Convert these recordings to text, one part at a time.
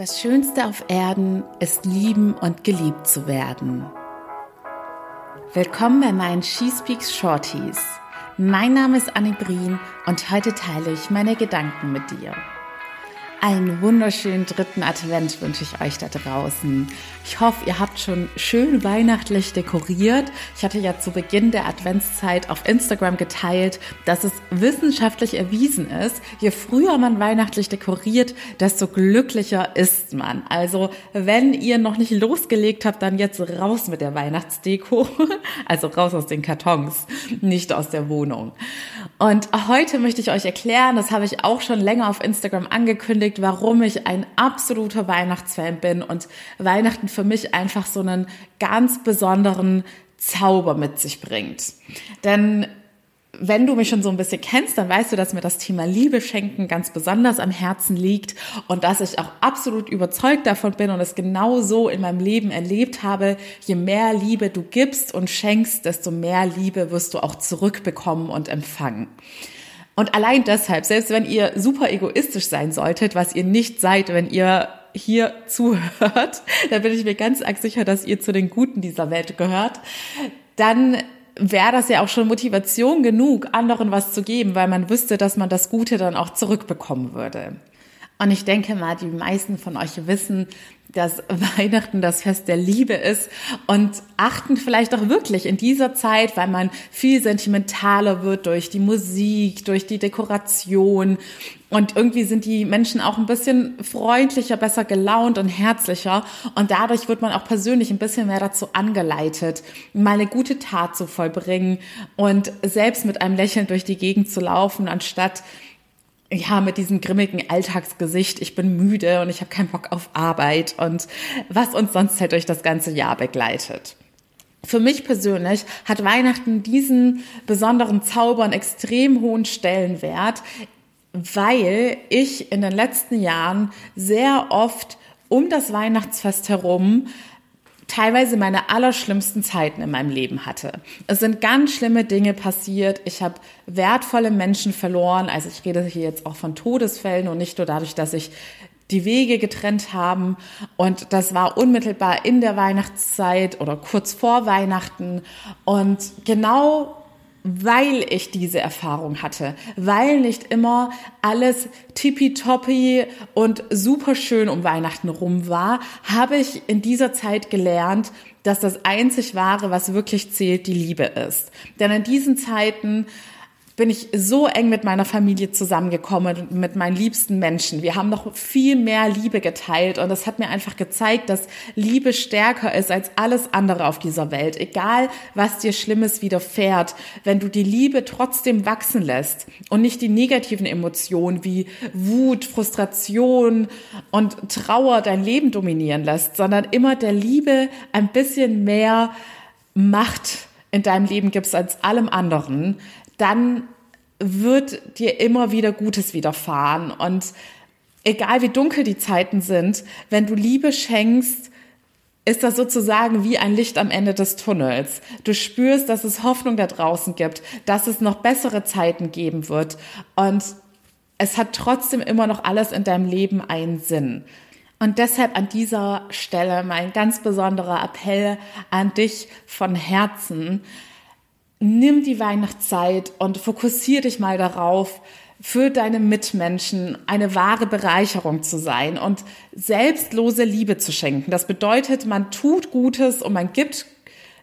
Das Schönste auf Erden ist lieben und geliebt zu werden. Willkommen bei meinen She Speaks Shorties. Mein Name ist Annie Brien und heute teile ich meine Gedanken mit dir. Einen wunderschönen dritten Advent wünsche ich euch da draußen. Ich hoffe, ihr habt schon schön weihnachtlich dekoriert. Ich hatte ja zu Beginn der Adventszeit auf Instagram geteilt, dass es wissenschaftlich erwiesen ist, je früher man weihnachtlich dekoriert, desto glücklicher ist man. Also, wenn ihr noch nicht losgelegt habt, dann jetzt raus mit der Weihnachtsdeko. Also raus aus den Kartons, nicht aus der Wohnung. Und heute möchte ich euch erklären, das habe ich auch schon länger auf Instagram angekündigt, warum ich ein absoluter Weihnachtsfan bin und Weihnachten für mich einfach so einen ganz besonderen Zauber mit sich bringt. Denn wenn du mich schon so ein bisschen kennst, dann weißt du, dass mir das Thema Liebe schenken ganz besonders am Herzen liegt und dass ich auch absolut überzeugt davon bin und es genau so in meinem Leben erlebt habe. Je mehr Liebe du gibst und schenkst, desto mehr Liebe wirst du auch zurückbekommen und empfangen. Und allein deshalb, selbst wenn ihr super egoistisch sein solltet, was ihr nicht seid, wenn ihr hier zuhört, da bin ich mir ganz arg sicher, dass ihr zu den Guten dieser Welt gehört, dann wäre das ja auch schon Motivation genug, anderen was zu geben, weil man wüsste, dass man das Gute dann auch zurückbekommen würde. Und ich denke mal, die meisten von euch wissen, dass Weihnachten das Fest der Liebe ist und achten vielleicht auch wirklich in dieser Zeit, weil man viel sentimentaler wird durch die Musik, durch die Dekoration und irgendwie sind die Menschen auch ein bisschen freundlicher, besser gelaunt und herzlicher. Und dadurch wird man auch persönlich ein bisschen mehr dazu angeleitet, mal eine gute Tat zu vollbringen und selbst mit einem Lächeln durch die Gegend zu laufen, anstatt ja, mit diesem grimmigen Alltagsgesicht, ich bin müde und ich habe keinen Bock auf Arbeit und was uns sonst halt durch das ganze Jahr begleitet. Für mich persönlich hat Weihnachten diesen besonderen Zauber einen extrem hohen Stellenwert, weil ich in den letzten Jahren sehr oft um das Weihnachtsfest herum teilweise meine allerschlimmsten Zeiten in meinem Leben hatte. Es sind ganz schlimme Dinge passiert. Ich habe wertvolle Menschen verloren. Also ich rede hier jetzt auch von Todesfällen und nicht nur dadurch, dass ich die Wege getrennt haben. Und das war unmittelbar in der Weihnachtszeit oder kurz vor Weihnachten. Und genau weil ich diese Erfahrung hatte, weil nicht immer alles tippitoppi und super schön um Weihnachten rum war, habe ich in dieser Zeit gelernt, dass das einzig wahre, was wirklich zählt, die Liebe ist. Denn in diesen Zeiten bin ich so eng mit meiner Familie zusammengekommen, mit meinen liebsten Menschen. Wir haben noch viel mehr Liebe geteilt und das hat mir einfach gezeigt, dass Liebe stärker ist als alles andere auf dieser Welt. Egal, was dir Schlimmes widerfährt, wenn du die Liebe trotzdem wachsen lässt und nicht die negativen Emotionen wie Wut, Frustration und Trauer dein Leben dominieren lässt, sondern immer der Liebe ein bisschen mehr Macht in deinem Leben gibst als allem anderen, dann wird dir immer wieder Gutes widerfahren. Und egal wie dunkel die Zeiten sind, wenn du Liebe schenkst, ist das sozusagen wie ein Licht am Ende des Tunnels. Du spürst, dass es Hoffnung da draußen gibt, dass es noch bessere Zeiten geben wird. Und es hat trotzdem immer noch alles in deinem Leben einen Sinn. Und deshalb an dieser Stelle mein ganz besonderer Appell an dich von Herzen nimm die Weihnachtszeit und fokussier dich mal darauf, für deine Mitmenschen eine wahre Bereicherung zu sein und selbstlose Liebe zu schenken. Das bedeutet, man tut Gutes und man gibt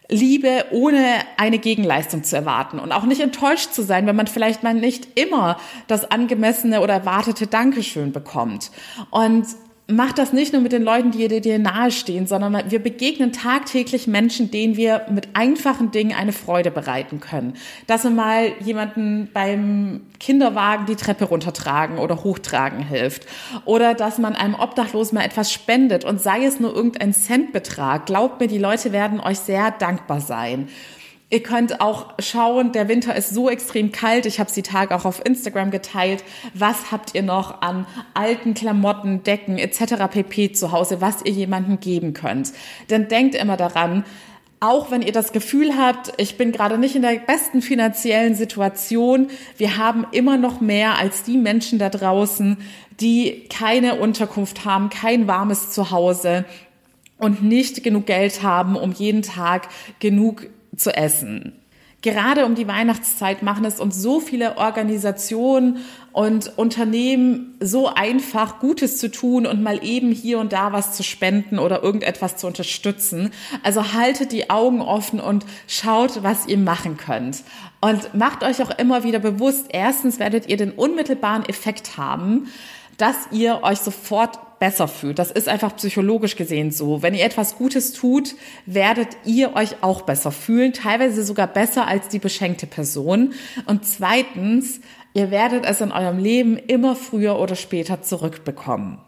Liebe, ohne eine Gegenleistung zu erwarten und auch nicht enttäuscht zu sein, wenn man vielleicht mal nicht immer das angemessene oder erwartete Dankeschön bekommt. Und mach das nicht nur mit den Leuten, die dir nahestehen, sondern wir begegnen tagtäglich Menschen, denen wir mit einfachen Dingen eine Freude bereiten können. Dass wir mal jemanden beim Kinderwagen die Treppe runtertragen oder hochtragen hilft. Oder dass man einem Obdachlosen mal etwas spendet und sei es nur irgendein Centbetrag. Glaubt mir, die Leute werden euch sehr dankbar sein. Ihr könnt auch schauen, der Winter ist so extrem kalt. Ich habe sie Tag auch auf Instagram geteilt. Was habt ihr noch an alten Klamotten, Decken etc. pp. zu Hause, was ihr jemandem geben könnt? Denn denkt immer daran, auch wenn ihr das Gefühl habt, ich bin gerade nicht in der besten finanziellen Situation, wir haben immer noch mehr als die Menschen da draußen, die keine Unterkunft haben, kein warmes Zuhause und nicht genug Geld haben, um jeden Tag genug zu essen. Gerade um die Weihnachtszeit machen es uns so viele Organisationen und Unternehmen so einfach, Gutes zu tun und mal eben hier und da was zu spenden oder irgendetwas zu unterstützen. Also haltet die Augen offen und schaut, was ihr machen könnt. Und macht euch auch immer wieder bewusst, erstens werdet ihr den unmittelbaren Effekt haben, dass ihr euch sofort besser fühlt. Das ist einfach psychologisch gesehen so. Wenn ihr etwas Gutes tut, werdet ihr euch auch besser fühlen, teilweise sogar besser als die beschenkte Person. Und zweitens, ihr werdet es in eurem Leben immer früher oder später zurückbekommen.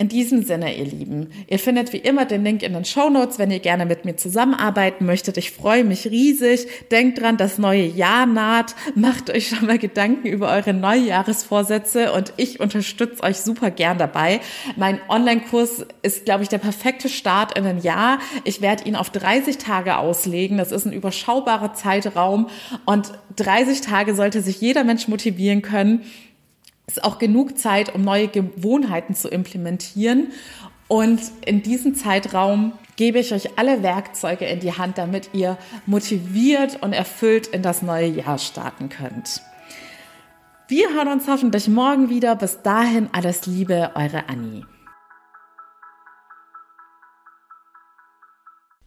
In diesem Sinne, ihr Lieben, ihr findet wie immer den Link in den Show Notes, wenn ihr gerne mit mir zusammenarbeiten möchtet. Ich freue mich riesig. Denkt dran, das neue Jahr naht. Macht euch schon mal Gedanken über eure Neujahresvorsätze und ich unterstütze euch super gern dabei. Mein Online-Kurs ist, glaube ich, der perfekte Start in ein Jahr. Ich werde ihn auf 30 Tage auslegen. Das ist ein überschaubarer Zeitraum und 30 Tage sollte sich jeder Mensch motivieren können ist auch genug Zeit, um neue Gewohnheiten zu implementieren. Und in diesem Zeitraum gebe ich euch alle Werkzeuge in die Hand, damit ihr motiviert und erfüllt in das neue Jahr starten könnt. Wir hören uns hoffentlich morgen wieder. Bis dahin alles Liebe, eure Annie.